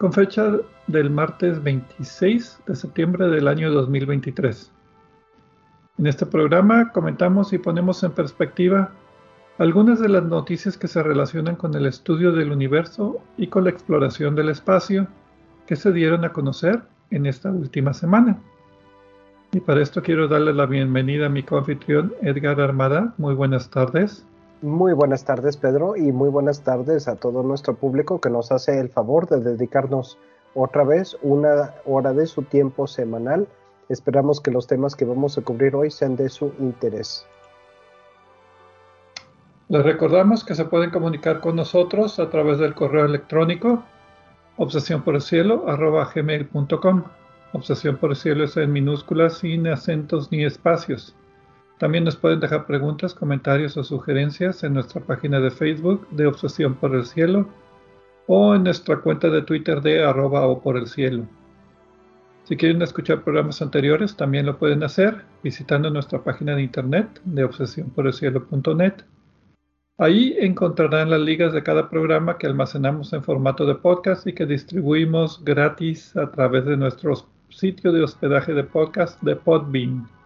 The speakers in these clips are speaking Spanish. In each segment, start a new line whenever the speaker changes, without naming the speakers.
con fecha del martes 26 de septiembre del año 2023. En este programa comentamos y ponemos en perspectiva algunas de las noticias que se relacionan con el estudio del universo y con la exploración del espacio que se dieron a conocer en esta última semana. Y para esto quiero darle la bienvenida a mi coanfitrión Edgar Armada. Muy buenas tardes.
Muy buenas tardes, Pedro, y muy buenas tardes a todo nuestro público que nos hace el favor de dedicarnos otra vez una hora de su tiempo semanal. Esperamos que los temas que vamos a cubrir hoy sean de su interés.
Les recordamos que se pueden comunicar con nosotros a través del correo electrónico obsesión por el cielo. Obsesión por el cielo es en minúsculas sin acentos ni espacios. También nos pueden dejar preguntas, comentarios o sugerencias en nuestra página de Facebook de Obsesión por el Cielo o en nuestra cuenta de Twitter de arroba o por el cielo. Si quieren escuchar programas anteriores, también lo pueden hacer visitando nuestra página de internet de obsesiónporelcielo.net. Ahí encontrarán las ligas de cada programa que almacenamos en formato de podcast y que distribuimos gratis a través de nuestro sitio de hospedaje de podcast de Podbean.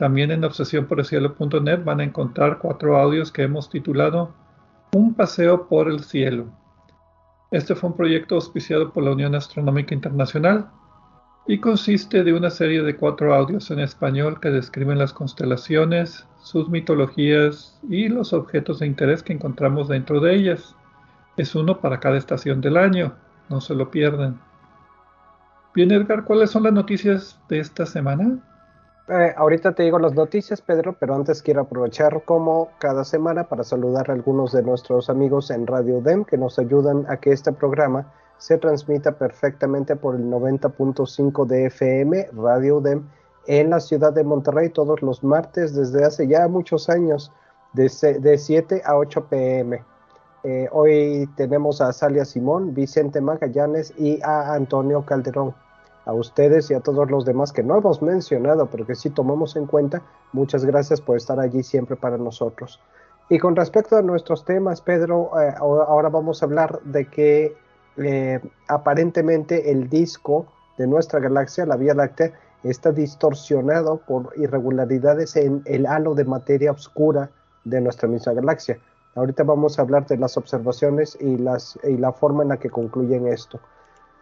También en obsesiónporelcielo.net van a encontrar cuatro audios que hemos titulado Un paseo por el cielo. Este fue un proyecto auspiciado por la Unión Astronómica Internacional y consiste de una serie de cuatro audios en español que describen las constelaciones, sus mitologías y los objetos de interés que encontramos dentro de ellas. Es uno para cada estación del año, no se lo pierdan. Bien, Edgar, ¿cuáles son las noticias de esta semana?
Eh, ahorita te digo las noticias, Pedro, pero antes quiero aprovechar como cada semana para saludar a algunos de nuestros amigos en Radio DEM que nos ayudan a que este programa se transmita perfectamente por el 90.5 de FM, Radio DEM, en la ciudad de Monterrey todos los martes desde hace ya muchos años, de, de 7 a 8 pm. Eh, hoy tenemos a Salia Simón, Vicente Magallanes y a Antonio Calderón a ustedes y a todos los demás que no hemos mencionado, pero que sí tomamos en cuenta, muchas gracias por estar allí siempre para nosotros. Y con respecto a nuestros temas, Pedro, eh, ahora vamos a hablar de que eh, aparentemente el disco de nuestra galaxia, la Vía Láctea, está distorsionado por irregularidades en el halo de materia oscura de nuestra misma galaxia. Ahorita vamos a hablar de las observaciones y, la forma en la que concluyen esto.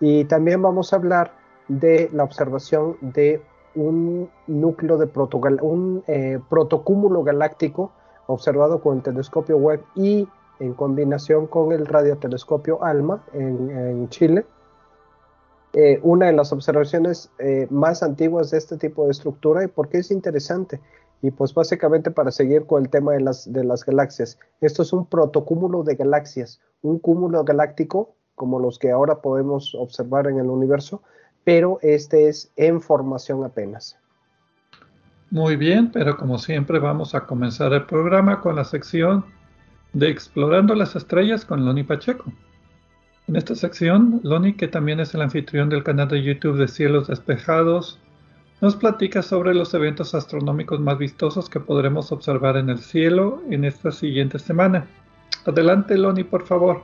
Y también vamos a hablar de la observación de un núcleo de un eh, protocúmulo galáctico observado con el telescopio Webb y en combinación con el radiotelescopio ALMA en, Chile. Eh, una de las observaciones eh, más antiguas de este tipo de estructura y por qué es interesante. Y pues básicamente para seguir con el tema de las, de las galaxias. Esto es un protocúmulo de galaxias, un cúmulo galáctico como los que ahora podemos observar en el universo, pero este es en formación apenas.
Muy bien, pero como siempre vamos a comenzar el programa con la sección de Explorando las Estrellas con Loni Pacheco. En esta sección, Loni, que también es el anfitrión del canal de YouTube de Cielos Despejados, nos platica sobre los eventos astronómicos más vistosos que podremos observar en el cielo en esta siguiente semana. Adelante, Loni, por favor.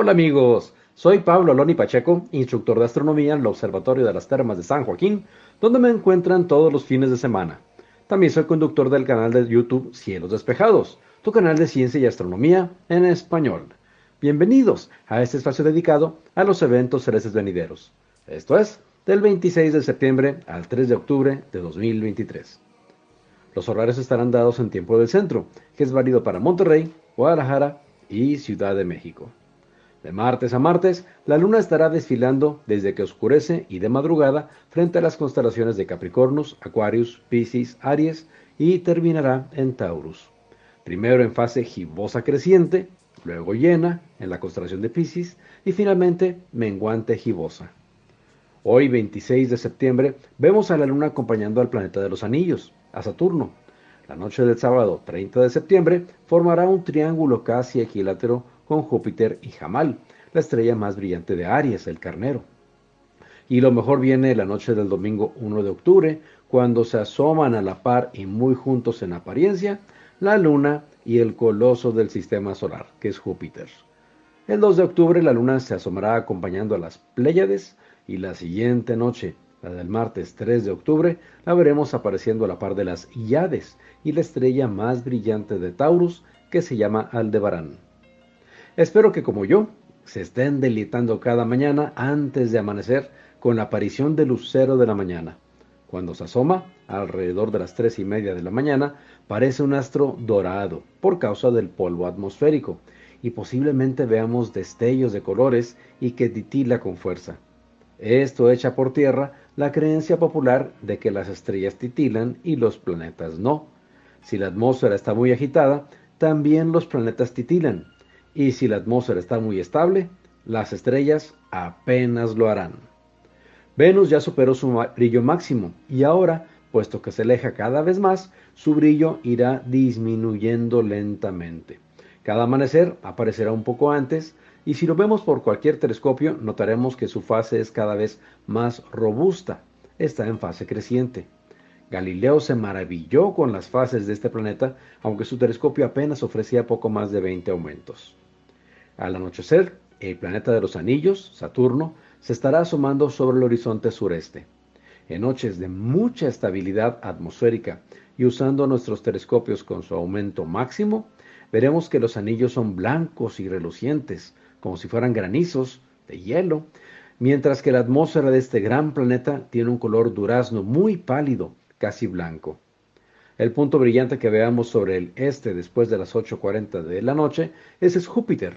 Hola amigos, Soy Pablo Aloni Pacheco, instructor de astronomía en el Observatorio de las Termas de San Joaquín, donde me encuentran todos los fines de semana. También soy conductor del canal de YouTube Cielos Despejados, tu canal de ciencia y astronomía en español. Bienvenidos a este espacio dedicado a los eventos celestes venideros. Esto es, del 26 de septiembre al 3 de octubre de 2023. Los horarios estarán dados en tiempo del centro, que es válido para Monterrey, Guadalajara y Ciudad de México. De martes a martes, la luna estará desfilando desde que oscurece y de madrugada frente a las constelaciones de Capricornus, Aquarius, Piscis, Aries y terminará en Taurus. Primero en fase gibosa creciente, luego llena en la constelación de Piscis y finalmente menguante gibosa. Hoy, 26 de septiembre, vemos a la luna acompañando al planeta de los anillos, a Saturno. La noche del sábado 30 de septiembre formará un triángulo casi equilátero con Júpiter y Jamal, la estrella más brillante de Aries, el carnero. Y lo mejor viene la noche del domingo 1 de octubre, cuando se asoman a la par y muy juntos en apariencia la luna y el coloso del sistema solar, que es Júpiter. El 2 de octubre la luna se asomará acompañando a las Pléyades y la siguiente noche, la del martes 3 de octubre, la veremos apareciendo a la par de las Iades y la estrella más brillante de Taurus, que se llama Aldebarán. Espero que como yo se estén deleitando cada mañana antes de amanecer con la aparición del lucero de la mañana. Cuando se asoma, alrededor de las tres y media de la mañana, parece un astro dorado por causa del polvo atmosférico y posiblemente veamos destellos de colores y que titila con fuerza. Esto echa por tierra la creencia popular de que las estrellas titilan y los planetas no. Si la atmósfera está muy agitada, también los planetas titilan y si la atmósfera está muy estable, las estrellas apenas lo harán. Venus ya superó su brillo máximo y ahora, puesto que se aleja cada vez más, su brillo irá disminuyendo lentamente. Cada amanecer aparecerá un poco antes y si lo vemos por cualquier telescopio notaremos que su fase es cada vez más robusta, está en fase creciente. Galileo se maravilló con las fases de este planeta, aunque su telescopio apenas ofrecía poco más de 20 aumentos. Al anochecer, el planeta de los anillos, Saturno, se estará asomando sobre el horizonte sureste. En noches de mucha estabilidad atmosférica y usando nuestros telescopios con su aumento máximo, veremos que los anillos son blancos y relucientes, como si fueran granizos de hielo, mientras que la atmósfera de este gran planeta tiene un color durazno muy pálido, casi blanco. El punto brillante que veamos sobre el este después de las 8.40 de la noche es Júpiter,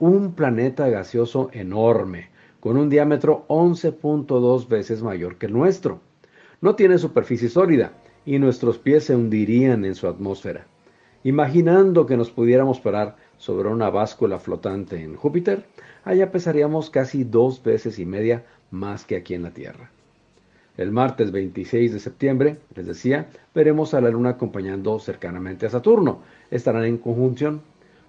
un planeta gaseoso enorme, con un diámetro 11.2 veces mayor que el nuestro. No tiene superficie sólida y nuestros pies se hundirían en su atmósfera. Imaginando que nos pudiéramos parar sobre una báscula flotante en Júpiter, allá pesaríamos casi dos veces y media más que aquí en la Tierra. El martes 26 de septiembre, les decía, veremos a la Luna acompañando cercanamente a Saturno. Estarán en conjunción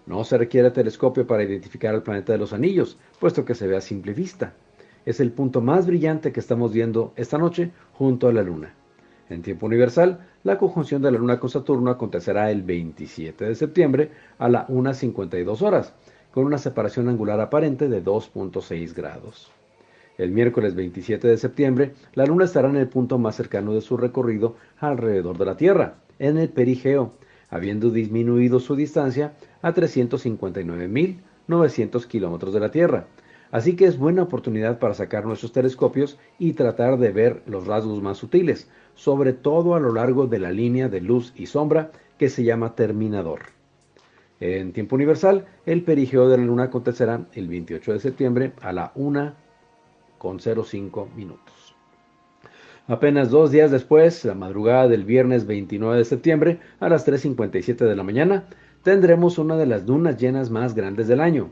no se requiere telescopio para identificar el planeta de los anillos, puesto que se ve a simple vista. Es el punto más brillante que estamos viendo esta noche junto a la Luna. En tiempo universal, la conjunción de la Luna con Saturno acontecerá el 27 de septiembre a las 1.52 horas, con una separación angular aparente de 2.6 grados. El miércoles 27 de septiembre, la Luna estará en el punto más cercano de su recorrido alrededor de la Tierra, en el perigeo, habiendo disminuido su distancia a 359.900 kilómetros de la Tierra. Así que es buena oportunidad para sacar nuestros telescopios y tratar de ver los rasgos más sutiles, sobre todo a lo largo de la línea de luz y sombra que se llama terminador. En tiempo universal, el perigeo de la Luna acontecerá el 28 de septiembre a la 1.05 minutos. Apenas dos días después, la madrugada del viernes 29 de septiembre, a las 3.57 de la mañana, tendremos una de las lunas llenas más grandes del año.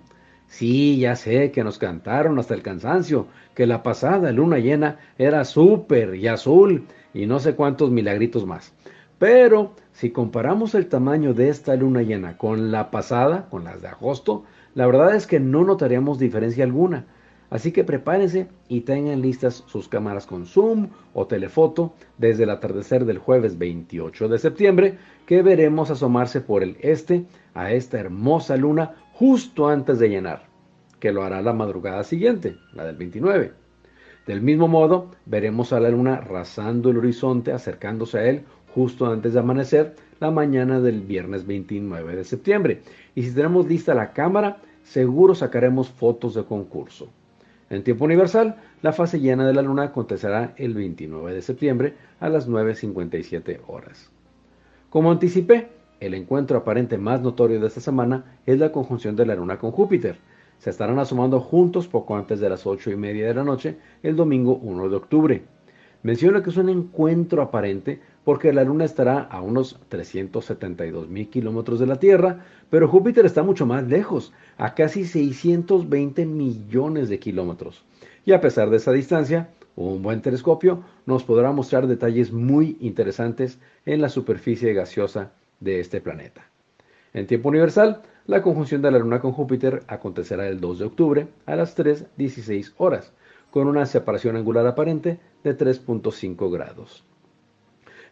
Sí, ya sé que nos cantaron hasta el cansancio, que la pasada luna llena era súper y azul y no sé cuántos milagritos más. Pero si comparamos el tamaño de esta luna llena con la pasada, con las de agosto, la verdad es que no notaríamos diferencia alguna. Así que prepárense y tengan listas sus cámaras con zoom o telefoto desde el atardecer del jueves 28 de septiembre que veremos asomarse por el este a esta hermosa luna justo antes de llenar. que lo hará la madrugada siguiente, la del 29. Del mismo modo, veremos a la luna rasando el horizonte, acercándose a él justo antes de amanecer, la mañana del viernes 29 de septiembre. Y si tenemos lista la cámara, seguro sacaremos fotos de concurso. En tiempo universal, la fase llena de la luna acontecerá el 29 de septiembre a las 9.57 horas. Como anticipé, el encuentro aparente más notorio de esta semana es la conjunción de la luna con Júpiter. Se estarán asomando juntos poco antes de las 8 y media de la noche el domingo 1 de octubre. Menciono que es un encuentro aparente porque la Luna estará a unos 372 mil kilómetros de la Tierra, pero Júpiter está mucho más lejos, a casi 620 millones de kilómetros. Y a pesar de esa distancia, un buen telescopio nos podrá mostrar detalles muy interesantes en la superficie gaseosa de este planeta. En tiempo universal, la conjunción de la Luna con Júpiter acontecerá el 2 de octubre a las 3.16 horas, con una separación angular aparente de 3.5 grados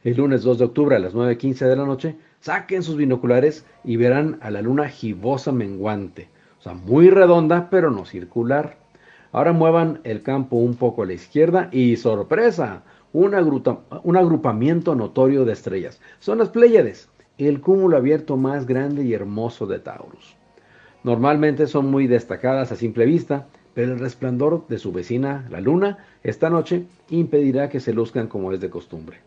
el lunes 2 de octubre a las 9.15 de la noche, saquen sus binoculares y verán a la luna gibosa menguante, o sea, muy redonda pero no circular. Ahora muevan el campo un poco a la izquierda y sorpresa, un, agrupamiento notorio de estrellas. Son las Pléyades, el cúmulo abierto más grande y hermoso de Taurus. Normalmente son muy destacadas a simple vista, pero el resplandor de su vecina, la luna, esta noche impedirá que se luzcan como es de costumbre.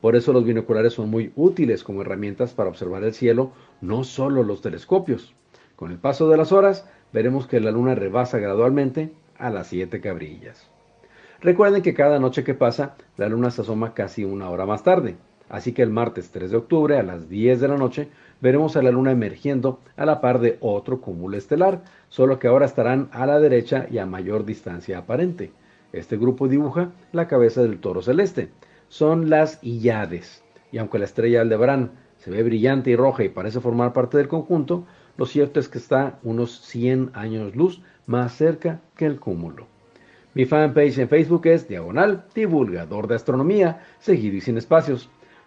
Por eso los binoculares son muy útiles como herramientas para observar el cielo, no solo los telescopios. Con el paso de las horas, veremos que la luna rebasa gradualmente a las siete cabrillas. Recuerden que cada noche que pasa, la luna se asoma casi una hora más tarde. Así que el martes 3 de octubre a las 10 de la noche veremos a la luna emergiendo a la par de otro cúmulo estelar, solo que ahora estarán a la derecha y a mayor distancia aparente. Este grupo dibuja la cabeza del toro celeste son las Iyades. Y aunque la estrella Aldebarán se ve brillante y roja y parece formar parte del conjunto, lo cierto es que está unos 100 años luz más cerca que el cúmulo. Mi fanpage en Facebook es Diagonal Divulgador de Astronomía, seguido y sin espacios.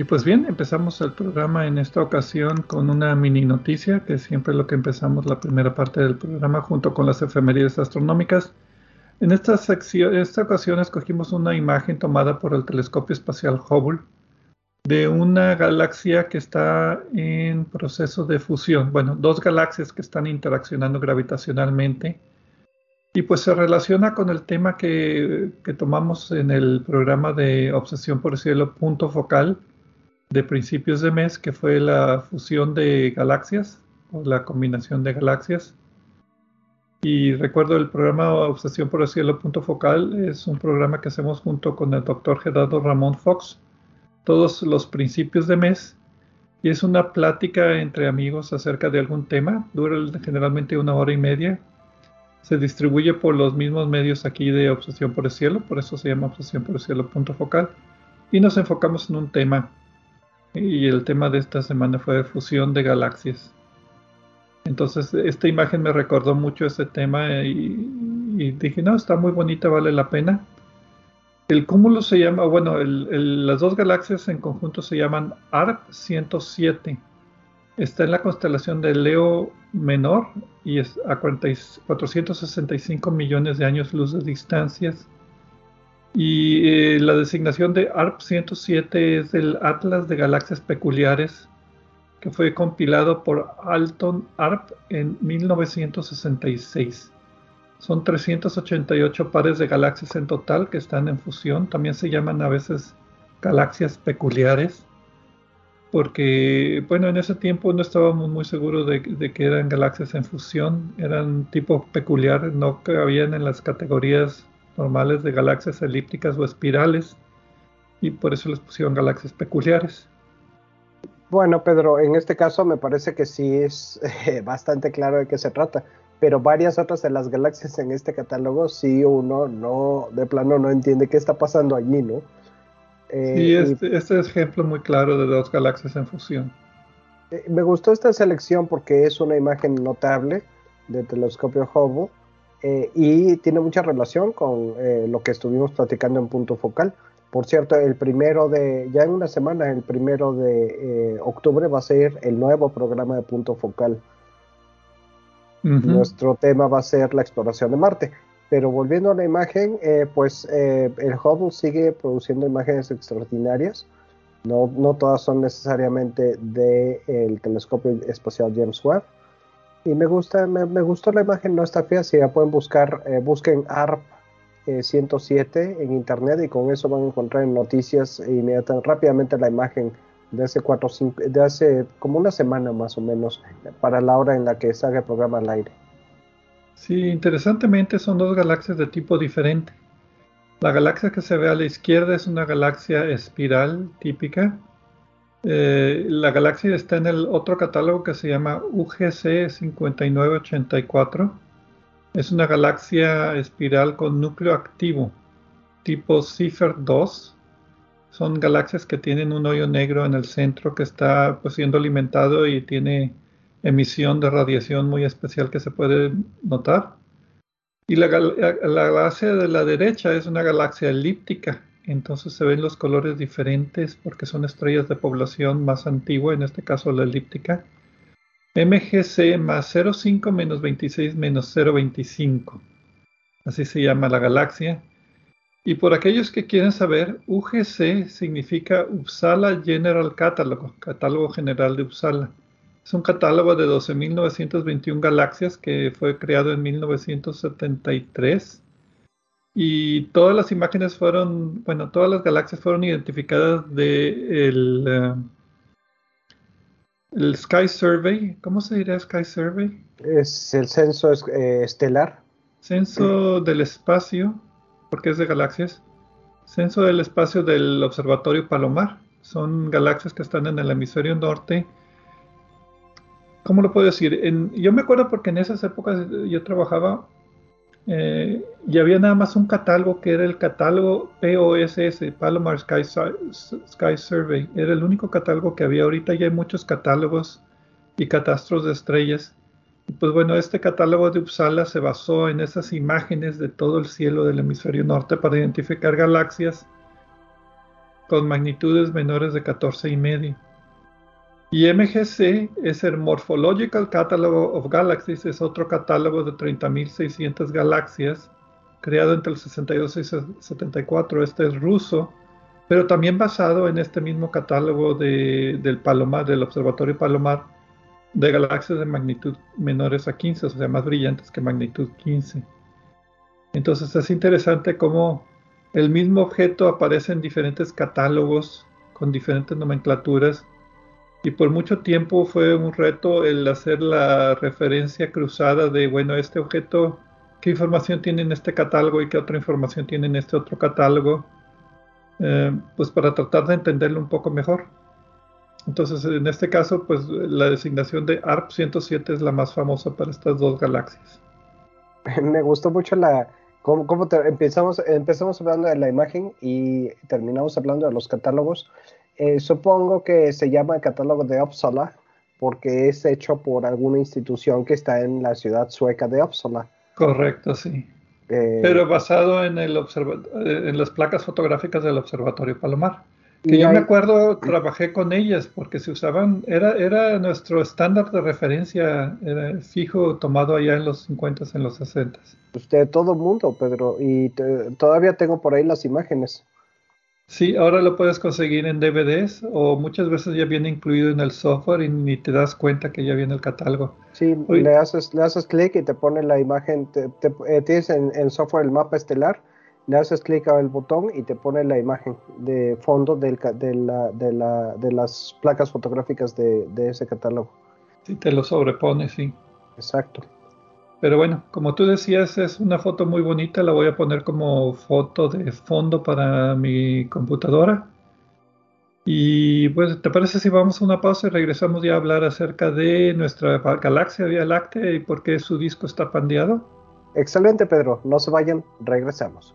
Y pues bien, empezamos el programa en esta ocasión con una mini noticia, que es siempre lo que empezamos la primera parte del programa junto con las efemérides astronómicas. En esta, sección, esta ocasión escogimos una imagen tomada por el telescopio espacial Hubble de una galaxia que está en proceso de fusión. Bueno, dos galaxias que están interaccionando gravitacionalmente y pues se relaciona con el tema que, tomamos en el programa de Obsesión por el Cielo, punto focal de principios de mes, que fue la fusión de galaxias o la combinación de galaxias. Y recuerdo el programa Obsesión por el Cielo, punto focal, es un programa que hacemos junto con el doctor Gerardo Ramón Fox, todos los principios de mes. Y es una plática entre amigos acerca de algún tema, dura generalmente una hora y media, se distribuye por los mismos medios aquí de Obsesión por el Cielo, por eso se llama Obsesión por el Cielo punto focal. Y nos enfocamos en un tema. Y el tema de esta semana fue fusión de galaxias. Entonces, esta imagen me recordó mucho ese tema y, dije, no, está muy bonita, vale la pena. El cúmulo se llama, bueno, las dos galaxias en conjunto se llaman ARP 107 Está en la constelación de Leo Menor y es a 465 millones de años luz de distancias. Y eh, la designación de ARP 107 es el Atlas de Galaxias Peculiares, que fue compilado por Alton ARP en 1966. Son 388 pares de galaxias en total que están en fusión. También se llaman a veces galaxias peculiares porque, bueno, en ese tiempo no estábamos muy seguros de, que eran galaxias en fusión, eran tipo peculiar, no cabían en las categorías normales de galaxias elípticas o espirales, y por eso les pusieron galaxias peculiares.
Bueno, Pedro, en este caso me parece que sí es eh, bastante claro de qué se trata. pero varias otras de las galaxias en este catálogo sí uno no, de plano no entiende qué está pasando allí, ¿no?
Eh, sí, este, este, es ejemplo muy claro de dos galaxias en fusión.
Eh, me gustó esta selección porque es una imagen notable del telescopio Hubble eh, y tiene mucha relación con lo que estuvimos platicando en punto focal. Por cierto, el primero de, ya en una semana, el primero de octubre va a ser el nuevo programa de punto focal. Nuestro tema va a ser la exploración de Marte. Pero volviendo a la imagen, eh, pues eh, el Hubble sigue produciendo imágenes extraordinarias. No, no todas son necesariamente del telescopio espacial James Webb. Y me gusta, me, gustó la imagen, no está fea. Si ya pueden buscar, eh, busquen ARP 107 en internet y con eso van a encontrar en noticias inmediatamente, rápidamente la imagen de hace cuatro, de hace como una semana más o menos, para la hora en la que salga el programa al aire.
Sí, interesantemente son dos galaxias de tipo diferente. La galaxia que se ve a la izquierda es una galaxia espiral típica. Eh, la galaxia está en el otro catálogo que se llama UGC 5984. Es una galaxia espiral con núcleo activo, tipo Cipher 2. Son galaxias que tienen un hoyo negro en el centro que está pues, siendo alimentado y tiene emisión de radiación muy especial que se puede notar. Y la, galaxia de la derecha es una galaxia elíptica, entonces se ven los colores diferentes porque son estrellas de población más antigua, en este caso la elíptica. MGC más 0,5 menos 26 menos 0,25. Así se llama la galaxia. Y por aquellos que quieren saber, UGC significa Uppsala General Catalog, catálogo general de Uppsala. Es un catálogo de 12.921 galaxias que fue creado en 1973 y todas las imágenes fueron, bueno, todas las galaxias fueron identificadas de el, eh, el Sky Survey. ¿Cómo se diría Sky Survey?
Es el censo eh, estelar.
Censo del espacio, porque es de galaxias. Censo del espacio del Observatorio Palomar. Son galaxias que están en el hemisferio norte ¿cómo lo puedo decir? yo me acuerdo porque en esas épocas yo trabajaba eh, y había nada más un catálogo que era el catálogo POSS, Palomar Sky, Survey. Era el único catálogo que había. Ahorita ya hay muchos catálogos y catastros de estrellas. Y pues bueno, este catálogo de Uppsala se basó en esas imágenes de todo el cielo del hemisferio norte para identificar galaxias con magnitudes menores de 14 y medio. Y MGC es el Morphological Catalog of Galaxies, es otro catálogo de 30.600 galaxias, creado entre el 62 y 74. Este es ruso, pero también basado en este mismo catálogo del Palomar, del Observatorio Palomar, de galaxias de magnitud menores a 15, o sea, más brillantes que magnitud 15. Entonces es interesante cómo el mismo objeto aparece en diferentes catálogos con diferentes nomenclaturas y por mucho tiempo fue un reto el hacer la referencia cruzada de, bueno, este objeto, qué información tiene en este catálogo y qué otra información tiene en este otro catálogo, eh, pues para tratar de entenderlo un poco mejor. Entonces, en este caso, pues la designación de ARP 107 es la más famosa para estas dos galaxias.
Me gustó mucho la, cómo, empezamos, empezamos hablando de la imagen y terminamos hablando de los catálogos. Eh, supongo que se llama el catálogo de Uppsala porque es hecho por alguna institución que está en la ciudad sueca de Uppsala.
Correcto, sí. Eh, Pero basado en, el en las placas fotográficas del Observatorio Palomar. Que yo me acuerdo, trabajé con ellas porque se usaban, era, era nuestro estándar de referencia era fijo tomado allá en los 50, en los 60.
Usted, todo el mundo, Pedro, y todavía tengo por ahí las imágenes.
Sí, ahora lo puedes conseguir en DVDs o muchas veces ya viene incluido en el software y ni te das cuenta que ya viene el catálogo.
Sí, le haces, le haces clic y te pone la imagen, te, eh, tienes en el software el mapa estelar, le haces clic al botón y te pone la imagen de fondo del, de, la, de, la, de, las placas fotográficas de, de ese catálogo.
Sí, te lo sobrepone, sí.
Exacto.
Pero bueno, como tú decías, es una foto muy bonita, la voy a poner como foto de fondo para mi computadora. Y pues, ¿te parece si vamos a una pausa y regresamos ya a hablar acerca de nuestra galaxia Vía Láctea y por qué su disco está pandeado?
Excelente, Pedro. No se vayan, regresamos.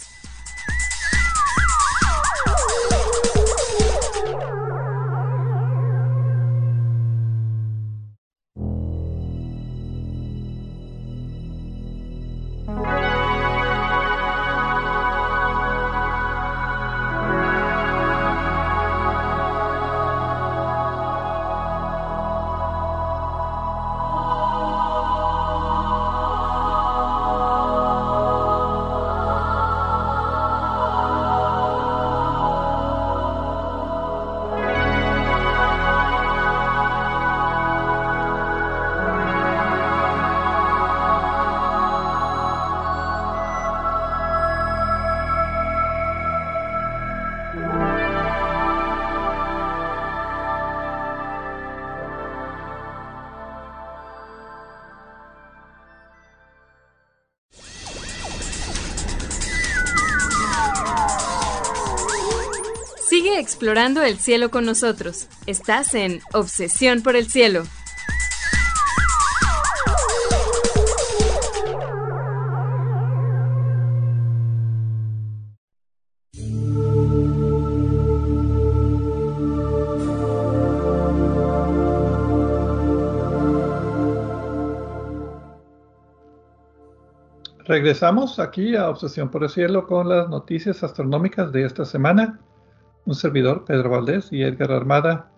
Explorando el cielo con nosotros. Estás en Obsesión por el Cielo.
Regresamos aquí a Obsesión por el Cielo con las noticias astronómicas de esta semana un servidor, Pedro Valdés y Edgar Armada.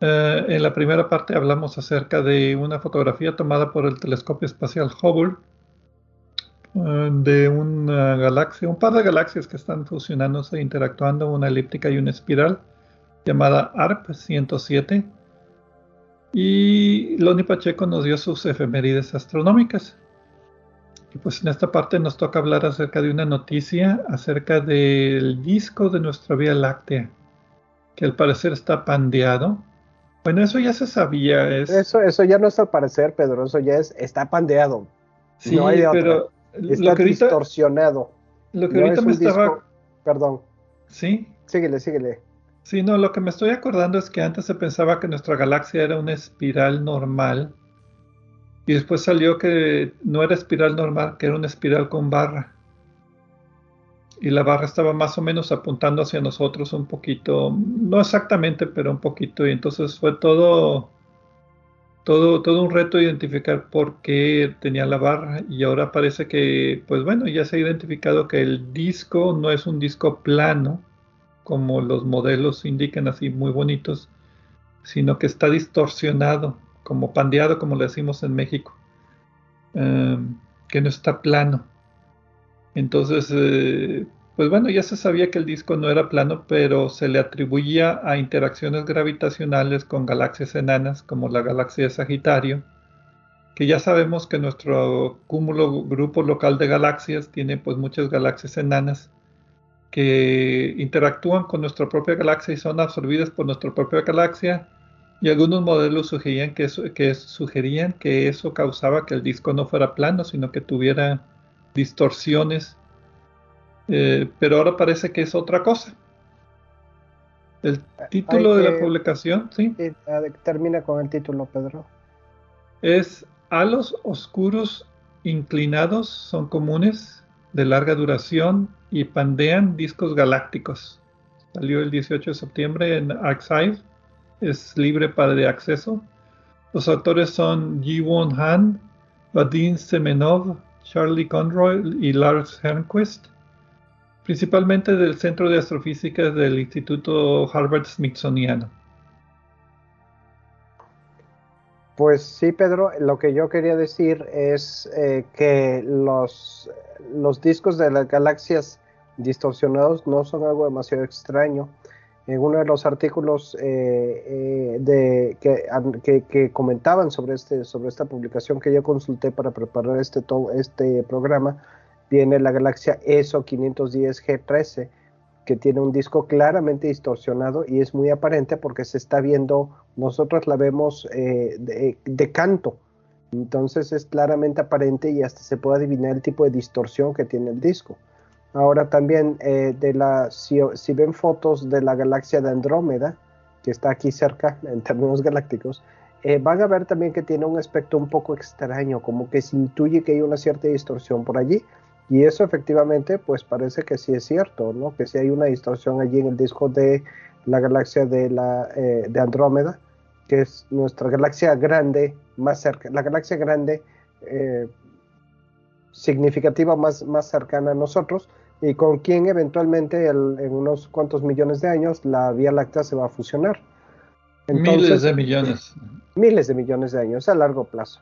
Eh, en la primera parte hablamos acerca de una fotografía tomada por el telescopio espacial Hubble eh, de una galaxia, un par de galaxias que están fusionándose e interactuando, una elíptica y una espiral, llamada ARP 107. Y Loni Pacheco nos dio sus efemérides astronómicas. Y pues en esta parte nos toca hablar acerca de una noticia acerca del disco de nuestra Vía Láctea, que al parecer está pandeado. Bueno, eso ya se sabía. Es...
Eso, eso ya no es al parecer, Pedro, eso ya es, está pandeado.
Sí, pero
está distorsionado.
Lo que ahorita me estaba...
Perdón.
Sí.
Síguele, síguele.
Sí, no, lo que me estoy acordando es que antes se pensaba que nuestra galaxia era una espiral normal y después salió que no era espiral normal, que era una espiral con barra. Y la barra estaba más o menos apuntando hacia nosotros un poquito, no exactamente, pero un poquito. Y entonces fue todo, todo, todo un reto identificar por qué tenía la barra. Y ahora parece que, pues bueno, ya se ha identificado que el disco no es un disco plano, como los modelos indican así muy bonitos, sino que está distorsionado como pandeado, como le decimos en México, em, que no está plano. Entonces, eh, pues bueno, ya se sabía que el disco no era plano, pero se le atribuía a interacciones gravitacionales con galaxias enanas, como la galaxia de Sagitario, que ya sabemos que nuestro cúmulo grupo local de galaxias tiene pues muchas galaxias enanas que interactúan con nuestra propia galaxia y son absorbidas por nuestra propia galaxia y algunos modelos sugerían que eso, que sugerían que eso causaba que el disco no fuera plano, sino que tuviera distorsiones. Eh, pero ahora parece que es otra cosa. El título de la publicación, sí.
Termina con el título, Pedro.
Es halos oscuros inclinados son comunes, de larga duración y pandean discos galácticos. Salió el 18 de septiembre en Arxiv es libre para de acceso. Los autores son Ji-Won Han, Vadim Semenov, Charlie Conroy y Lars Hernquist, principalmente del Centro de Astrofísica del Instituto Harvard Smithsoniano.
Pues sí, Pedro, lo que yo quería decir es eh, que los, los discos de las galaxias distorsionados no son algo demasiado extraño En uno de los artículos eh, de, que, comentaban sobre, este, sobre esta publicación que yo consulté para preparar este, este programa, viene la galaxia ESO 510 G13 que tiene un disco claramente distorsionado y es muy aparente porque se está viendo, nosotros la vemos eh, de, canto, entonces es claramente aparente y hasta se puede adivinar el tipo de distorsión que tiene el disco. Ahora también eh, de la, si, ven fotos de la galaxia de Andrómeda, que está aquí cerca en términos galácticos, eh, van a ver también que tiene un aspecto un poco extraño, como que se intuye que hay una cierta distorsión por allí, y eso efectivamente, pues parece que sí es cierto, ¿no? Que sí hay una distorsión allí en el disco de la galaxia de, la, eh, de Andrómeda, que es nuestra galaxia grande, más cerca, la galaxia grande significativa más, más cercana a nosotros, y con quien eventualmente en unos cuantos millones de años la Vía Láctea se va a fusionar.
miles de millones.
Miles de millones de años a largo plazo.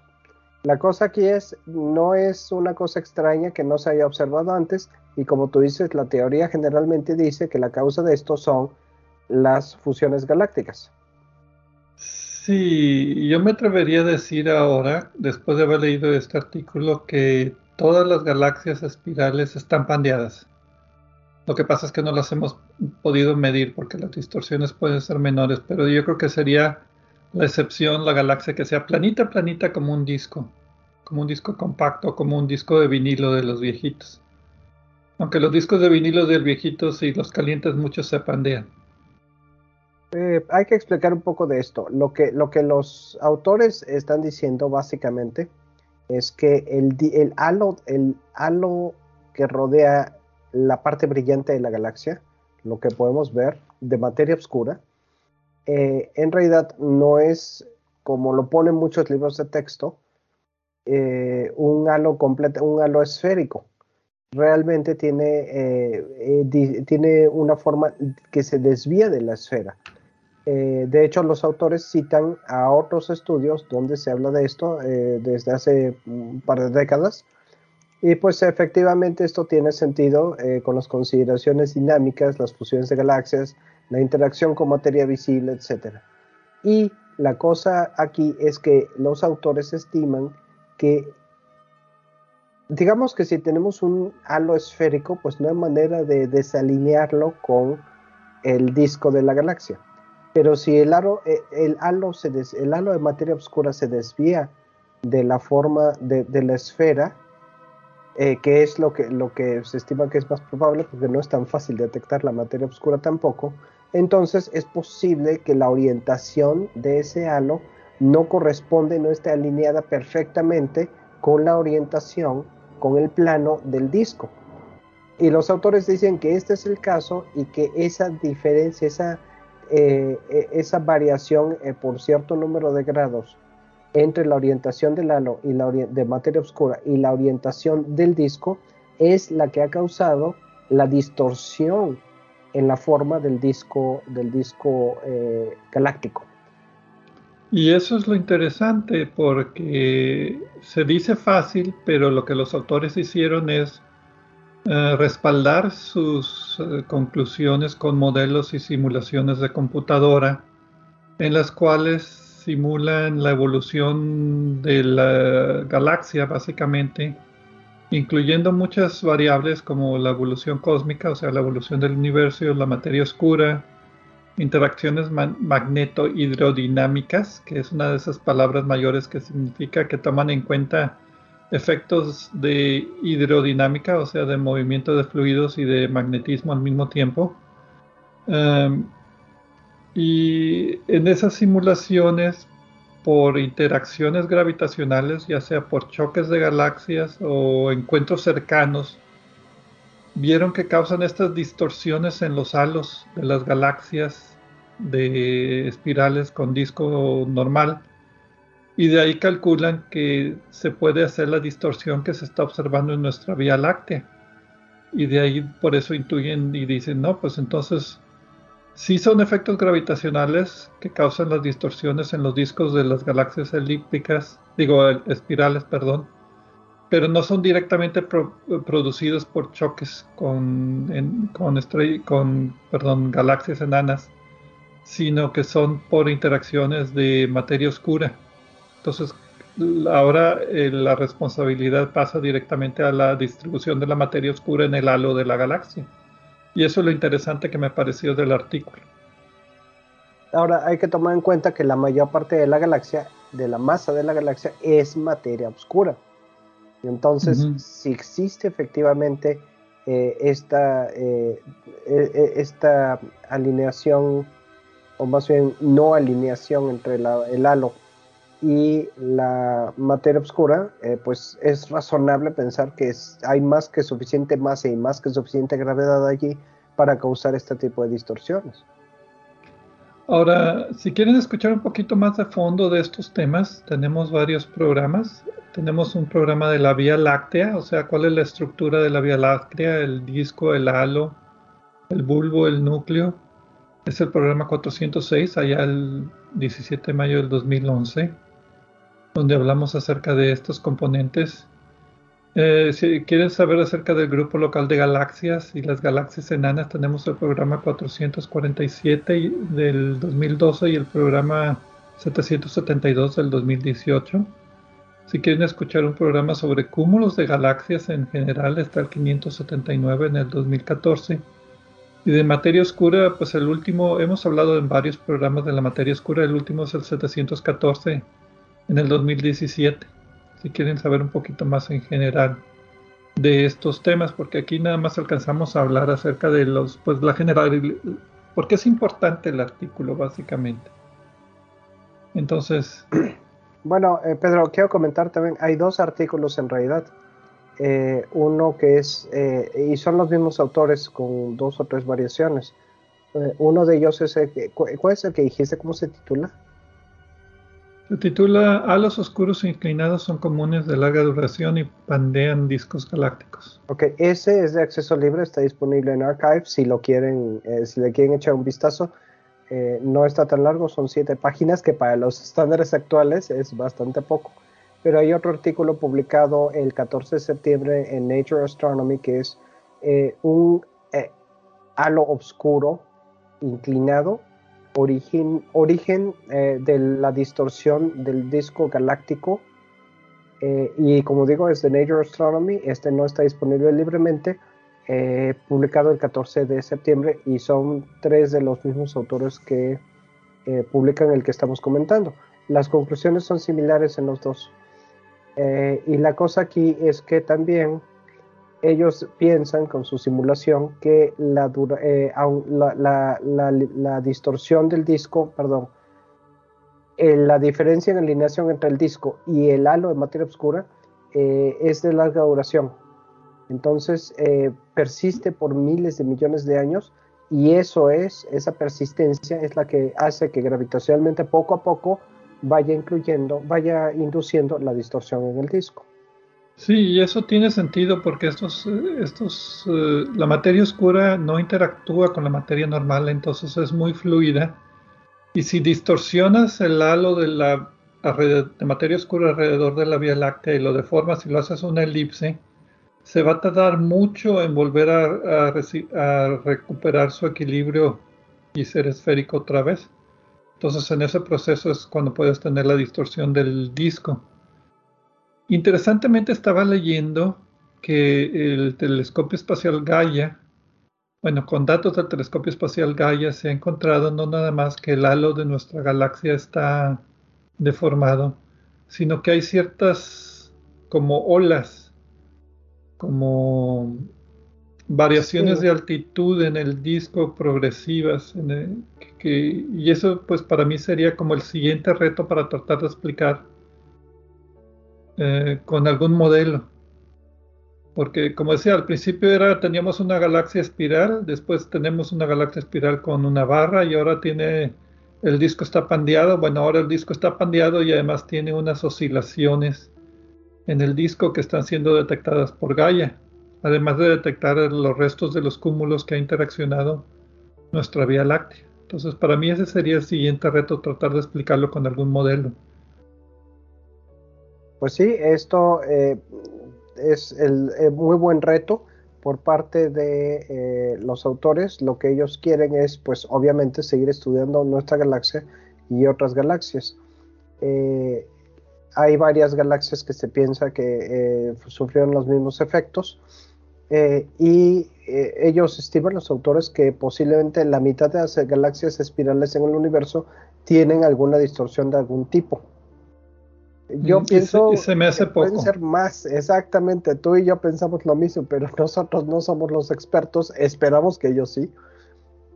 La cosa aquí es, no es una cosa extraña que no se haya observado antes y como tú dices, la teoría generalmente dice que la causa de esto son las fusiones galácticas.
Sí, yo me atrevería a decir ahora, después de haber leído este artículo, que todas las galaxias espirales están pandeadas. Lo que pasa es que no las hemos podido medir porque las distorsiones pueden ser menores, pero yo creo que sería la excepción, la galaxia que sea planita, planita como un disco, como un disco compacto, como un disco de vinilo de los viejitos. Aunque los discos de vinilo de viejitos, si los calientes mucho, se pandean.
Eh, hay que explicar un poco de esto. Lo que, lo que los autores están diciendo básicamente es que el, el, halo, el halo que rodea la parte brillante de la galaxia, lo que podemos ver de materia oscura, eh, en realidad no es, como lo ponen muchos libros de texto, eh, un halo un halo esférico. Realmente tiene, eh, tiene una forma que se desvía de la esfera. de hecho, los autores citan a otros estudios donde se habla de esto desde hace un par de décadas. Y pues efectivamente esto tiene sentido con las consideraciones dinámicas, las fusiones de galaxias, la interacción con materia visible, etc. Y la cosa aquí es que los autores estiman que, digamos que si tenemos un halo esférico, pues no hay manera de desalinearlo con el disco de la galaxia. Pero si el halo, eh, el halo, el halo de materia oscura se desvía de la forma de, la esfera, eh, que es lo que, lo que se estima que es más probable, porque no es tan fácil detectar la materia oscura tampoco, entonces es posible que la orientación de ese halo no corresponde, no esté alineada perfectamente con la orientación, con el plano del disco. Y los autores dicen que este es el caso y que esa diferencia, esa, eh, e, esa variación eh, por cierto número de grados entre la orientación del halo y la de materia oscura y la orientación del disco es la que ha causado la distorsión en la forma del disco, del disco eh, galáctico.
Y eso es lo interesante porque se dice fácil, pero lo que los autores hicieron es eh, respaldar sus eh, conclusiones con modelos y simulaciones de computadora en las cuales simulan la evolución de la galaxia básicamente incluyendo muchas variables como la evolución cósmica, o sea, la evolución del universo, la materia oscura, interacciones magneto-hidrodinámicas, que es una de esas palabras mayores que significa que toman en cuenta efectos de hidrodinámica, o sea, de movimiento de fluidos y de magnetismo al mismo tiempo. Em, y en esas simulaciones por interacciones gravitacionales, ya sea por choques de galaxias o encuentros cercanos, vieron que causan estas distorsiones en los halos de las galaxias de espirales con disco normal y de ahí calculan que se puede hacer la distorsión que se está observando en nuestra Vía Láctea. Y de ahí por eso intuyen y dicen, no, pues entonces Sí son efectos gravitacionales que causan las distorsiones en los discos de las galaxias elípticas, digo, espirales, perdón. pero no son directamente producidos por choques con, con, con perdón, galaxias enanas, sino que son por interacciones de materia oscura. Entonces, ahora eh, la responsabilidad pasa directamente a la distribución de la materia oscura en el halo de la galaxia. Y eso es lo interesante que me pareció del artículo.
Ahora hay que tomar en cuenta que la mayor parte de la galaxia, de la masa de la galaxia, es materia oscura. Entonces, si existe efectivamente eh, esta, eh, e, e, esta alineación, o más bien no alineación entre el halo y la materia oscura, eh, pues es razonable pensar que hay más que suficiente masa y más que suficiente gravedad allí para causar este tipo de distorsiones.
Ahora, si quieren escuchar un poquito más de fondo de estos temas, tenemos varios programas. Tenemos un programa de la Vía Láctea, o sea, cuál es la estructura de la Vía Láctea, el disco, el halo, el bulbo, el núcleo. Es el programa 406, allá el 17 de mayo del 2011, donde hablamos acerca de estos componentes eh, si quieren saber acerca del grupo local de galaxias y las galaxias enanas, tenemos el programa 447 del 2012 y el programa 772 del 2018. Si quieren escuchar un programa sobre cúmulos de galaxias en general, está el 579 en el 2014. Y de materia oscura, pues el último, hemos hablado en varios programas de la materia oscura, el último es el 714 en el 2017 si quieren saber un poquito más en general de estos temas, porque aquí nada más alcanzamos a hablar acerca de los, pues la general, porque es importante el artículo básicamente. Entonces...
Bueno, eh, Pedro, quiero comentar también, hay dos artículos en realidad. Eh, uno que es, eh, y son los mismos autores con dos o tres variaciones. uno de ellos es el que, ¿cuál es el que dijiste? ¿Cómo se titula?
Se titula Halos oscuros e inclinados son comunes de larga duración y pandean discos galácticos.
Ok, ese es de acceso libre, está disponible en Archive si lo quieren, eh, si le quieren echar un vistazo. Eh, no está tan largo, son siete páginas que para los estándares actuales es bastante poco. Pero hay otro artículo publicado el 14 de septiembre en Nature Astronomy que es eh, un halo oscuro inclinado origen, origen eh, de la distorsión del disco galáctico. Eh, y como digo, es de Nature Astronomy. Este no está disponible libremente. Eh, publicado el 14 de septiembre y son tres de los mismos autores que publican el que estamos comentando. Las conclusiones son similares en los dos. y la cosa aquí es que también ellos piensan con su simulación que la, eh, distorsión del disco, perdón, eh, la diferencia en alineación entre el disco y el halo de materia oscura eh, es de larga duración. Entonces persiste por miles de millones de años y eso es, esa persistencia es la que hace que gravitacionalmente poco a poco vaya incluyendo, vaya induciendo la distorsión en el disco.
Sí, y eso tiene sentido porque estos, estos, eh, la materia oscura no interactúa con la materia normal, entonces es muy fluida. Y si distorsionas el halo de la materia oscura alrededor de la Vía Láctea y lo deformas y lo haces una elipse, se va a tardar mucho en volver a, a recuperar su equilibrio y ser esférico otra vez. Entonces en ese proceso es cuando puedes tener la distorsión del disco. Interesantemente estaba leyendo que el telescopio espacial Gaia, bueno, con datos del telescopio espacial Gaia se ha encontrado no nada más que el halo de nuestra galaxia está deformado, sino que hay ciertas como olas, como variaciones de altitud en el disco progresivas, y eso pues para mí sería como el siguiente reto para tratar de explicar eh, con algún modelo. Porque como decía, al principio era, teníamos una galaxia espiral, después tenemos una galaxia espiral con una barra y ahora tiene, el disco está pandeado. Bueno, ahora el disco está pandeado y además tiene unas oscilaciones en el disco que están siendo detectadas por Gaia, además de detectar los restos de los cúmulos que ha interaccionado nuestra Vía Láctea. Entonces, para mí ese sería el siguiente reto, tratar de explicarlo con algún modelo.
Pues sí, esto, eh, es el, muy buen reto por parte de eh, los autores. Lo que ellos quieren es, pues, obviamente, seguir estudiando nuestra galaxia y otras galaxias. Eh, hay varias galaxias que se piensa que sufrieron los mismos efectos y ellos estiman, los autores, que posiblemente la mitad de las galaxias espirales en el universo tienen alguna distorsión de algún tipo. Yo pienso
se, me hace
que pueden ser más, exactamente. Tú y yo pensamos lo mismo, pero nosotros no somos los expertos. Esperamos que ellos sí.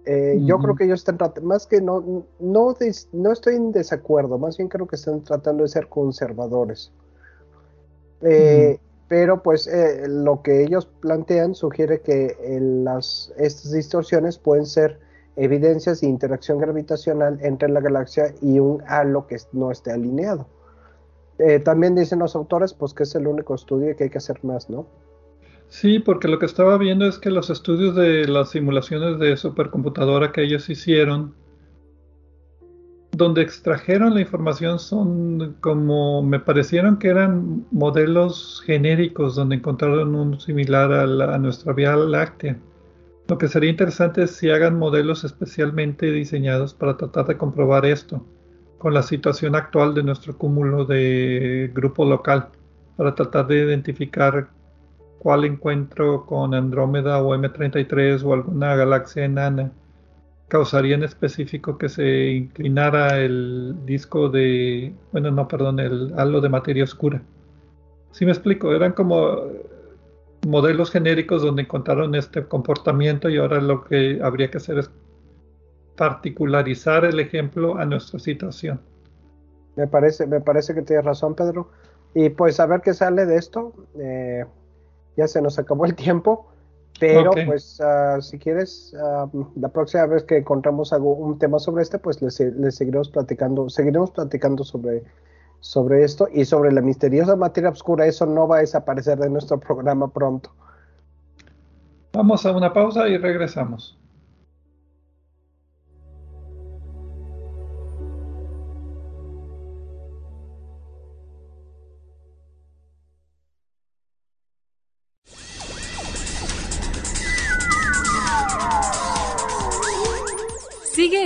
Eh, yo creo que ellos están tratando, más que no, no, no estoy en desacuerdo, más bien creo que están tratando de ser conservadores. Eh, pero pues eh, lo que ellos plantean sugiere que las, estas distorsiones pueden ser evidencias de interacción gravitacional entre la galaxia y un halo que no esté alineado. Eh, también dicen los autores, pues que es el único estudio que hay que hacer más, ¿no?
Sí, porque lo que estaba viendo es que los estudios de las simulaciones de supercomputadora que ellos hicieron, donde extrajeron la información son como, me parecieron que eran modelos genéricos donde encontraron un similar a, a nuestra Vía Láctea. Lo que sería interesante es si hagan modelos especialmente diseñados para tratar de comprobar esto con la situación actual de nuestro cúmulo de grupo local para tratar de identificar cuál encuentro con Andrómeda o M33 o alguna galaxia enana causaría en específico que se inclinara el disco de, bueno, no, perdón, el halo de materia oscura. Si me explico, eran como modelos genéricos donde encontraron este comportamiento y ahora lo que habría que hacer es particularizar el ejemplo a nuestra situación.
Me parece, me parece que tienes razón, Pedro. Y pues a ver qué sale de esto. Eh, ya se nos acabó el tiempo, pero pues uh, si quieres, uh, la próxima vez que encontramos algo, un tema sobre este, pues les, les, seguiremos platicando, seguiremos platicando sobre, sobre esto y sobre la misteriosa materia oscura. Eso no va a desaparecer de nuestro programa pronto.
Vamos a una pausa y regresamos.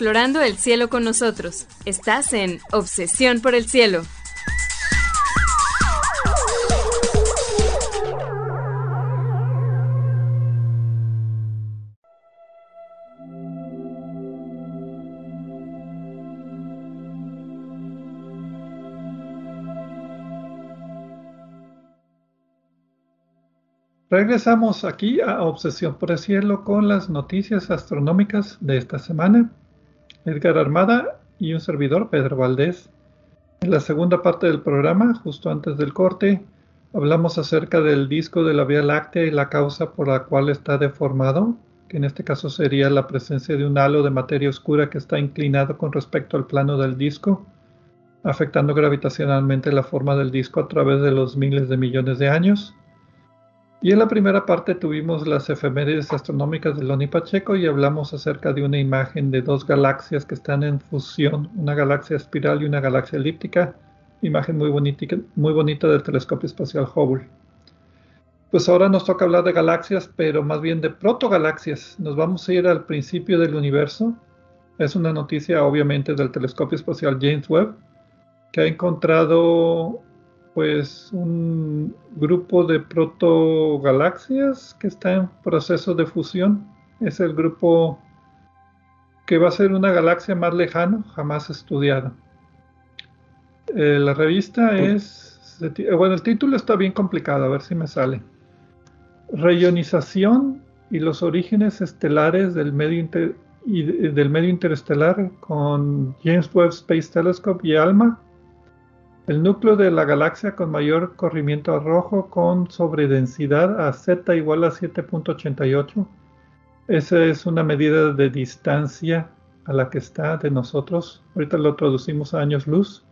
Explorando el cielo con nosotros. Estás en Obsesión por el Cielo.
Regresamos aquí a Obsesión por el Cielo con las noticias astronómicas de esta semana. Edgar Armada y un servidor, Pedro Valdés. En la segunda parte del programa, justo antes del corte, hablamos acerca del disco de la Vía Láctea y la causa por la cual está deformado, que en este caso sería la presencia de un halo de materia oscura que está inclinado con respecto al plano del disco, afectando gravitacionalmente la forma del disco a través de los miles de millones de años. Y en la primera parte tuvimos las efemérides astronómicas de Loni Pacheco y hablamos acerca de una imagen de dos galaxias que están en fusión, una galaxia espiral y una galaxia elíptica, imagen muy bonita, muy bonita del telescopio espacial Hubble. Pues ahora nos toca hablar de galaxias, pero más bien de protogalaxias. Nos vamos a ir al principio del universo. Es una noticia obviamente del telescopio espacial James Webb, que ha encontrado pues un grupo de protogalaxias que está en proceso de fusión. Es el grupo que va a ser una galaxia más lejana, jamás estudiada. Eh, la revista es, bueno, el título está bien complicado, a ver si me sale. Reionización y los orígenes estelares del medio, del medio interestelar con James Webb Space Telescope y ALMA el núcleo de la galaxia con mayor corrimiento rojo con sobredensidad a z igual a 7.88. Esa es una medida de distancia a la que está de nosotros. Ahorita lo traducimos a años luz.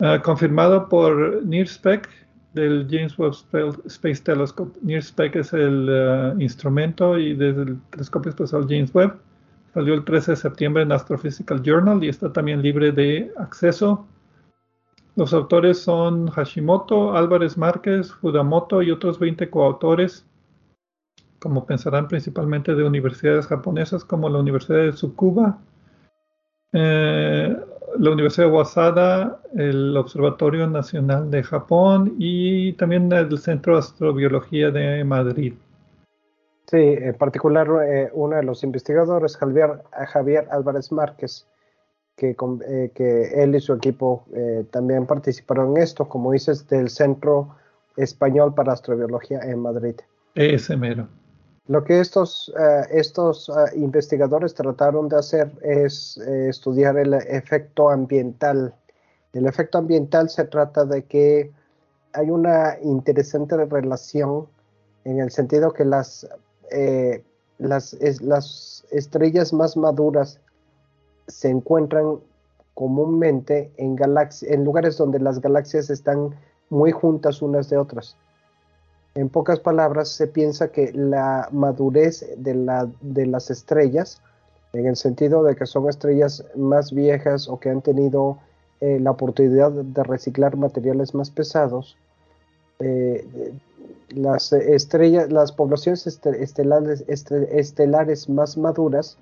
Ah, confirmado por NIRSPEC del James Webb Space Telescope. NIRSPEC es el ah, instrumento y desde el telescopio espacial James Webb. Salió el 13 de septiembre en Astrophysical Journal y está también libre de acceso los autores son Hashimoto, Álvarez Márquez, Fudamoto y otros 20 coautores, como pensarán principalmente de universidades japonesas como la Universidad de Tsukuba, eh, la Universidad de Wasada, el Observatorio Nacional de Japón y también el Centro de Astrobiología de Madrid.
Sí, en particular eh, uno de los investigadores, Javier, Javier Álvarez Márquez, eh, que, él y su equipo eh, también participaron en esto, como dices, del Centro Español para Astrobiología en Madrid.
Ese mero.
Lo que estos, eh, estos investigadores trataron de hacer es estudiar el efecto ambiental. El efecto ambiental se trata de que hay una interesante relación en el sentido que las, las, las estrellas más maduras se encuentran comúnmente en, en lugares donde las galaxias están muy juntas unas de otras. En pocas palabras, se piensa que la madurez de, la, de las estrellas, en el sentido de que son estrellas más viejas o que han tenido eh, la oportunidad de reciclar materiales más pesados, eh, las estrellas, las poblaciones estelares, estelares más maduras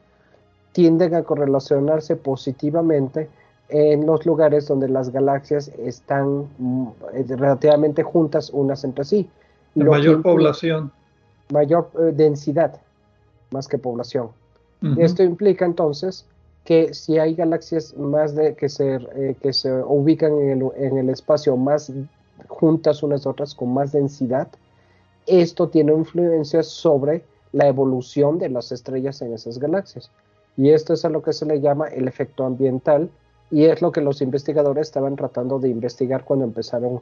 tienden a correlacionarse positivamente en los lugares donde las galaxias están mm, eh, relativamente juntas unas entre sí.
mayor población.
Mayor eh, densidad, más que población. Esto implica entonces que si hay galaxias más de que se, eh, que se ubican en el, en el, espacio más juntas unas otras con más densidad, esto tiene influencia sobre la evolución de las estrellas en esas galaxias. Y esto es a lo que se le llama el efecto ambiental y es lo que los investigadores estaban tratando de investigar cuando empezaron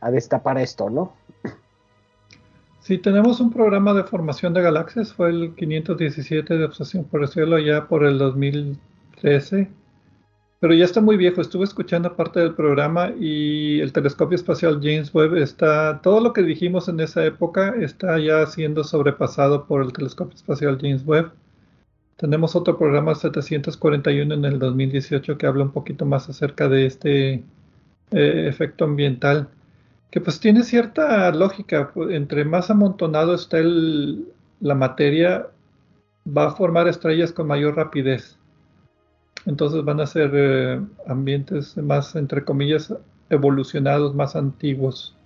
a destapar esto, ¿no?
Sí, tenemos un programa de formación de galaxias, fue el 517 de Obsesión por el Cielo ya por el 2013, pero ya está muy viejo, estuve escuchando parte del programa y el telescopio espacial James Webb está, todo lo que dijimos en esa época está ya siendo sobrepasado por el telescopio espacial James Webb. Tenemos otro programa 741 en el 2018 que habla un poquito más acerca de este eh, efecto ambiental, que pues tiene cierta lógica. Entre más amontonado está la materia, va a formar estrellas con mayor rapidez. Entonces van a ser eh, ambientes más, entre comillas, evolucionados, más antiguos.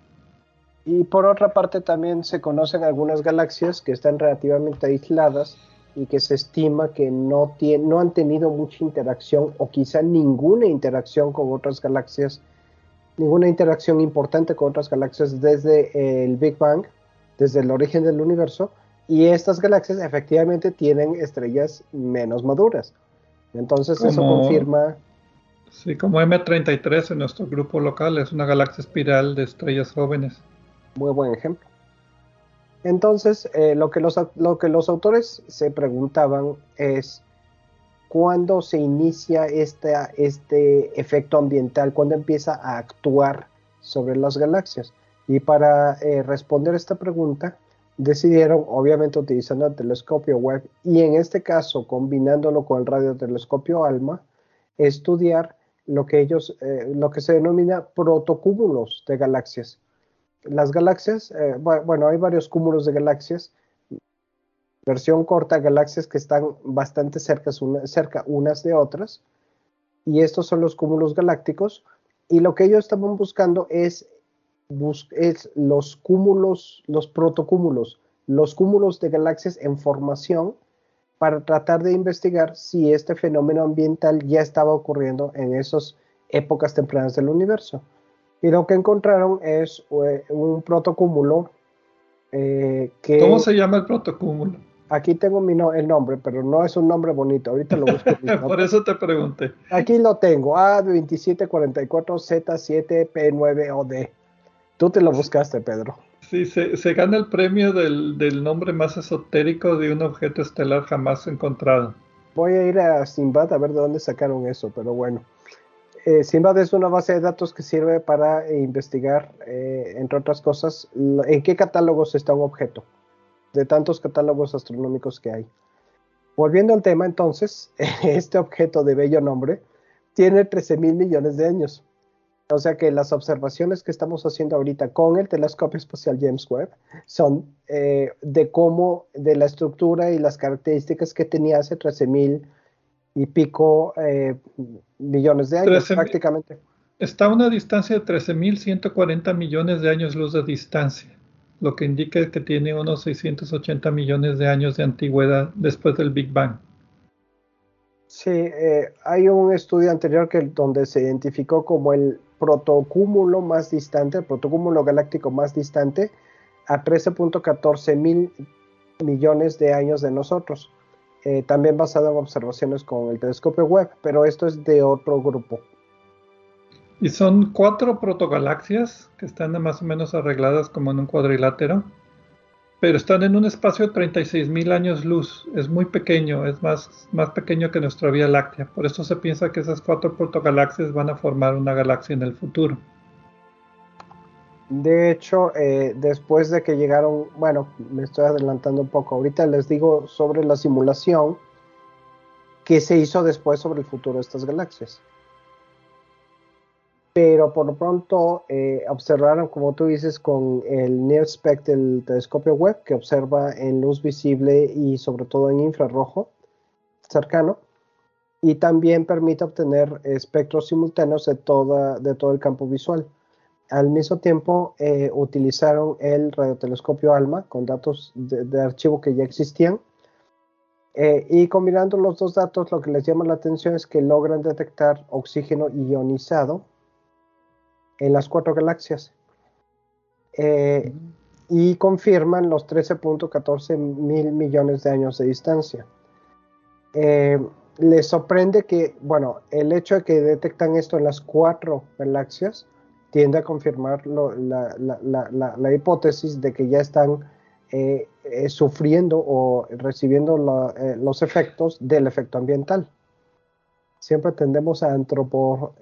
Y por otra parte también se conocen algunas galaxias que están relativamente aisladas y que se estima que no, no han tenido mucha interacción o quizá ninguna interacción con otras galaxias, ninguna interacción importante con otras galaxias desde el Big Bang, desde el origen del universo, y estas galaxias efectivamente tienen estrellas menos maduras. Entonces eso confirma...
Sí, como M33 en nuestro grupo local, es una galaxia espiral de estrellas jóvenes.
Muy buen ejemplo. Entonces, eh, lo, que los, autores se preguntaban es, ¿cuándo se inicia este, este efecto ambiental? ¿Cuándo empieza a actuar sobre las galaxias? Y para eh, responder esta pregunta, decidieron, obviamente utilizando el telescopio Webb y en este caso combinándolo con el radiotelescopio ALMA, estudiar lo que ellos, eh, lo que se denomina protocúmulos de galaxias las galaxias, eh, bueno, hay varios cúmulos de galaxias. Versión corta, galaxias que están bastante cerca, cerca unas de otras. Y estos son los cúmulos galácticos, y lo que ellos estaban buscando es, es los cúmulos, los protocúmulos, los cúmulos de galaxias en formación para tratar de investigar si este fenómeno ambiental ya estaba ocurriendo en esas épocas tempranas del universo. Y lo que encontraron es eh, un protocúmulo eh, que...
¿Cómo se llama el protocúmulo?
Aquí tengo mi el nombre, pero no es un nombre bonito. Ahorita lo busco.
Por eso te pregunté.
Aquí lo tengo. A2744Z7P9OD. Tú te lo buscaste, Pedro.
Sí, se, gana el premio del, nombre más esotérico de un objeto estelar jamás encontrado.
Voy a ir a Simbad a ver de dónde sacaron eso, pero bueno. Eh, Simbad es una base de datos que sirve para investigar, eh, entre otras cosas, en qué catálogos está un objeto de tantos catálogos astronómicos que hay. Volviendo al tema, entonces, este objeto de bello nombre tiene 13 mil millones de años. O sea que las observaciones que estamos haciendo ahorita con el telescopio espacial James Webb son eh, de cómo, de la estructura y las características que tenía hace 13 mil y pico eh, millones de años prácticamente.
Está a una distancia de 13.140 millones de años luz de distancia lo que indica que tiene unos 680 millones de años de antigüedad después del Big Bang.
Sí, eh, hay un estudio anterior que, donde se identificó como el protocúmulo más distante, el protocúmulo galáctico más distante, a 13.14 mil millones de años de nosotros. Eh, también basado en observaciones con el telescopio Webb, pero esto es de otro grupo.
Y son cuatro protogalaxias que están más o menos arregladas como en un cuadrilátero, pero están en un espacio de 36 mil años luz. Es muy pequeño, es más, más pequeño que nuestra Vía Láctea. Por eso se piensa que esas cuatro protogalaxias van a formar una galaxia en el futuro.
De hecho, eh, después de que llegaron, bueno, me estoy adelantando un poco, ahorita les digo sobre la simulación que se hizo después sobre el futuro de estas galaxias pero por lo pronto eh, observaron, como tú dices, con el NIRSPEC del telescopio Webb, que observa en luz visible y sobre todo en infrarrojo cercano, y también permite obtener espectros simultáneos de, de todo el campo visual. Al mismo tiempo, eh, utilizaron el radiotelescopio ALMA con datos de, archivo que ya existían. Eh, y combinando los dos datos, lo que les llama la atención es que logran detectar oxígeno ionizado en las cuatro galaxias. Eh, y confirman los 13.14 mil millones de años de distancia. Eh, les sorprende que, bueno, el hecho de que detectan esto en las cuatro galaxias tiende a confirmar la, hipótesis de que ya están eh, sufriendo o recibiendo los efectos del efecto ambiental siempre tendemos a antropo,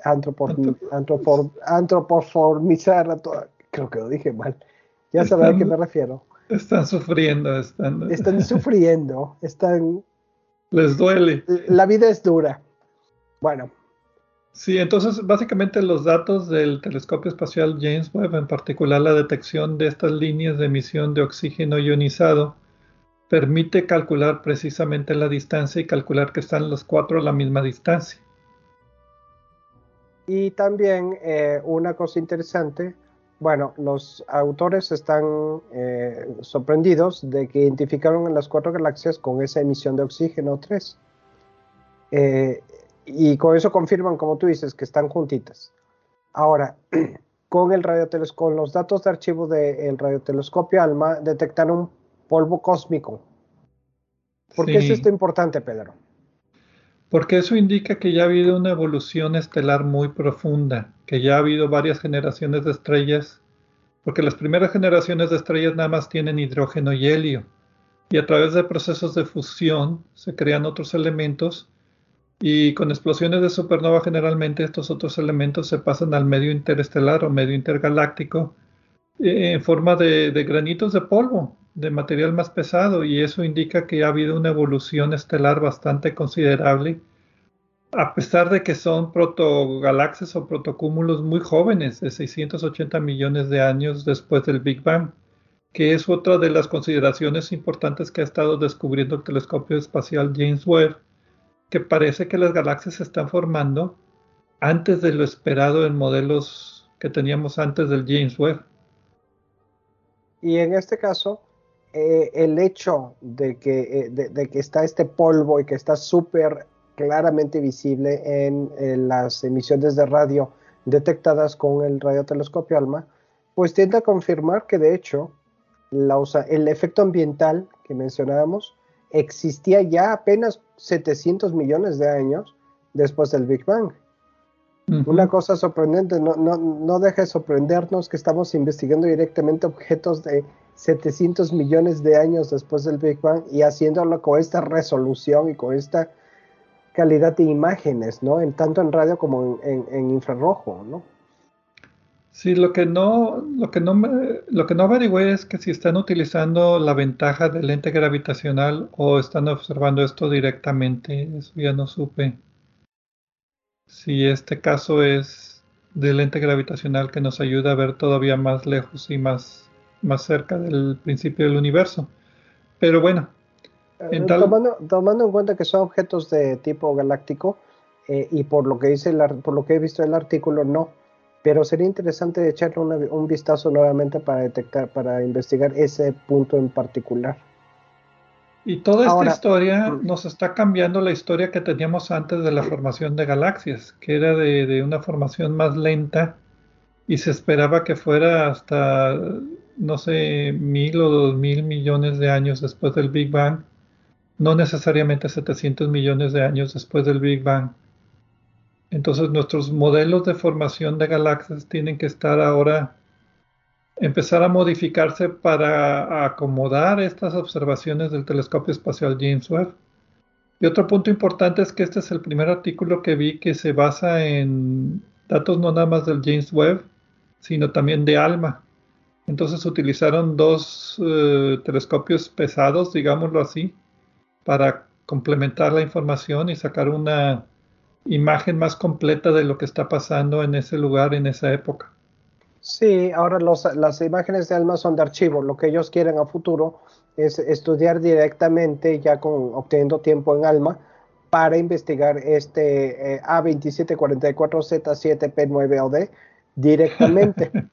antropoformizar a toda. Creo que lo dije mal. Ya saben a qué me refiero.
Están sufriendo, están.
Están sufriendo, están.
Les duele.
La vida es dura. Bueno.
Sí, entonces básicamente los datos del telescopio espacial James Webb, en particular la detección de estas líneas de emisión de oxígeno ionizado, permite calcular precisamente la distancia y calcular que están los cuatro a la misma distancia.
Y también eh, una cosa interesante, bueno, los autores están eh, sorprendidos de que identificaron las cuatro galaxias con esa emisión de oxígeno 3. Eh, y con eso confirman, como tú dices, que están juntitas. Ahora, con, el con los datos de archivo del radiotelescopio ALMA, detectaron polvo cósmico. ¿Por qué es esto importante, Pedro?
Porque eso indica que ya ha habido una evolución estelar muy profunda, que ya ha habido varias generaciones de estrellas, porque las primeras generaciones de estrellas nada más tienen hidrógeno y helio, y a través de procesos de fusión se crean otros elementos, y con explosiones de supernova generalmente estos otros elementos se pasan al medio interestelar o medio intergaláctico eh, en forma de granitos de polvo, de material más pesado y eso indica que ha habido una evolución estelar bastante considerable, a pesar de que son protogalaxias o protocúmulos muy jóvenes, de 680 millones de años después del Big Bang, que es otra de las consideraciones importantes que ha estado descubriendo el telescopio espacial James Webb, que parece que las galaxias se están formando antes de lo esperado en modelos que teníamos antes del James Webb.
Y en este caso, eh, el hecho de que, eh, de, que está este polvo y que está súper claramente visible en, las emisiones de radio detectadas con el radiotelescopio ALMA, pues tiende a confirmar que de hecho el efecto ambiental que mencionábamos existía ya apenas 700 millones de años después del Big Bang. Una cosa sorprendente, no, no, no deja de sorprendernos que estamos investigando directamente objetos de 700 millones de años después del Big Bang y haciéndolo con esta resolución y con esta calidad de imágenes, ¿no? En, tanto en radio como en, infrarrojo, ¿no?
Sí, lo que no, lo que no me, lo que no averigüé es que si están utilizando la ventaja del lente gravitacional o están observando esto directamente, eso ya no supe si este caso es del lente gravitacional que nos ayuda a ver todavía más lejos y más, más cerca del principio del universo. Pero bueno.
Eh, tomando, tomando, en cuenta que son objetos de tipo galáctico, eh, y por lo que dice por lo que he visto el artículo, no. Pero sería interesante echarle un vistazo nuevamente para detectar, para investigar ese punto en particular.
Y toda esta historia nos está cambiando la historia que teníamos antes de la formación de galaxias, que era de, una formación más lenta y se esperaba que fuera hasta, no sé, mil o dos mil millones de años después del Big Bang, no necesariamente 700 millones de años después del Big Bang. Entonces nuestros modelos de formación de galaxias tienen que estar ahora empezar a modificarse para acomodar estas observaciones del telescopio espacial James Webb. Y otro punto importante es que este es el primer artículo que vi que se basa en datos no nada más del James Webb, sino también de ALMA. Entonces utilizaron dos eh, telescopios pesados, digámoslo así, para complementar la información y sacar una imagen más completa de lo que está pasando en ese lugar en esa época.
Sí, ahora las imágenes de ALMA son de archivo. Lo que ellos quieren a futuro es estudiar directamente, ya con obteniendo tiempo en ALMA, para investigar este eh, A2744Z7P9OD directamente.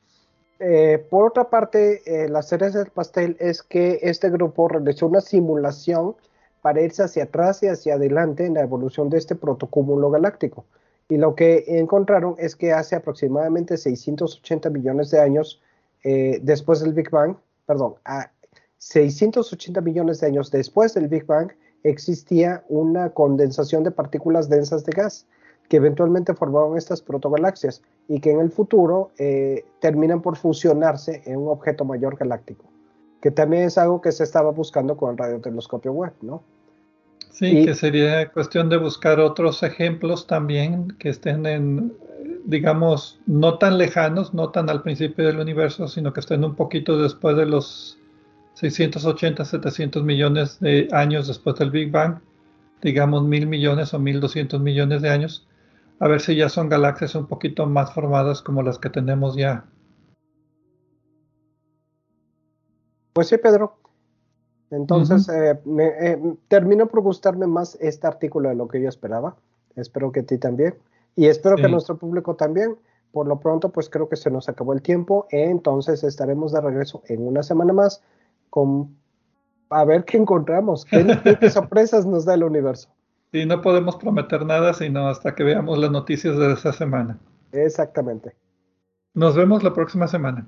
Eh, por otra parte, eh, la cereza del pastel es que este grupo realizó una simulación para irse hacia atrás y hacia adelante en la evolución de este protocúmulo galáctico. Y lo que encontraron es que hace aproximadamente 680 millones de años eh, después del Big Bang, perdón, a 680 millones de años después del Big Bang existía una condensación de partículas densas de gas que eventualmente formaron estas protogalaxias y que en el futuro eh, terminan por fusionarse en un objeto mayor galáctico, que también es algo que se estaba buscando con el radiotelescopio Webb, ¿no?
Sí, que sería cuestión de buscar otros ejemplos también que estén en, digamos, no tan lejanos, no tan al principio del universo, sino que estén un poquito después de los 680, 700 millones de años después del Big Bang, digamos mil millones o mil doscientos millones de años, a ver si ya son galaxias un poquito más formadas como las que tenemos ya.
Pues sí, Pedro, entonces, eh, me, eh, terminó por gustarme más este artículo de lo que yo esperaba. Espero que a ti también. Y espero que a nuestro público también. Por lo pronto, pues creo que se nos acabó el tiempo. Entonces estaremos de regreso en una semana más con a ver qué encontramos. ¿Qué, sorpresas nos da el universo?
Sí, no podemos prometer nada sino hasta que veamos las noticias de esta semana.
Exactamente.
Nos vemos la próxima semana.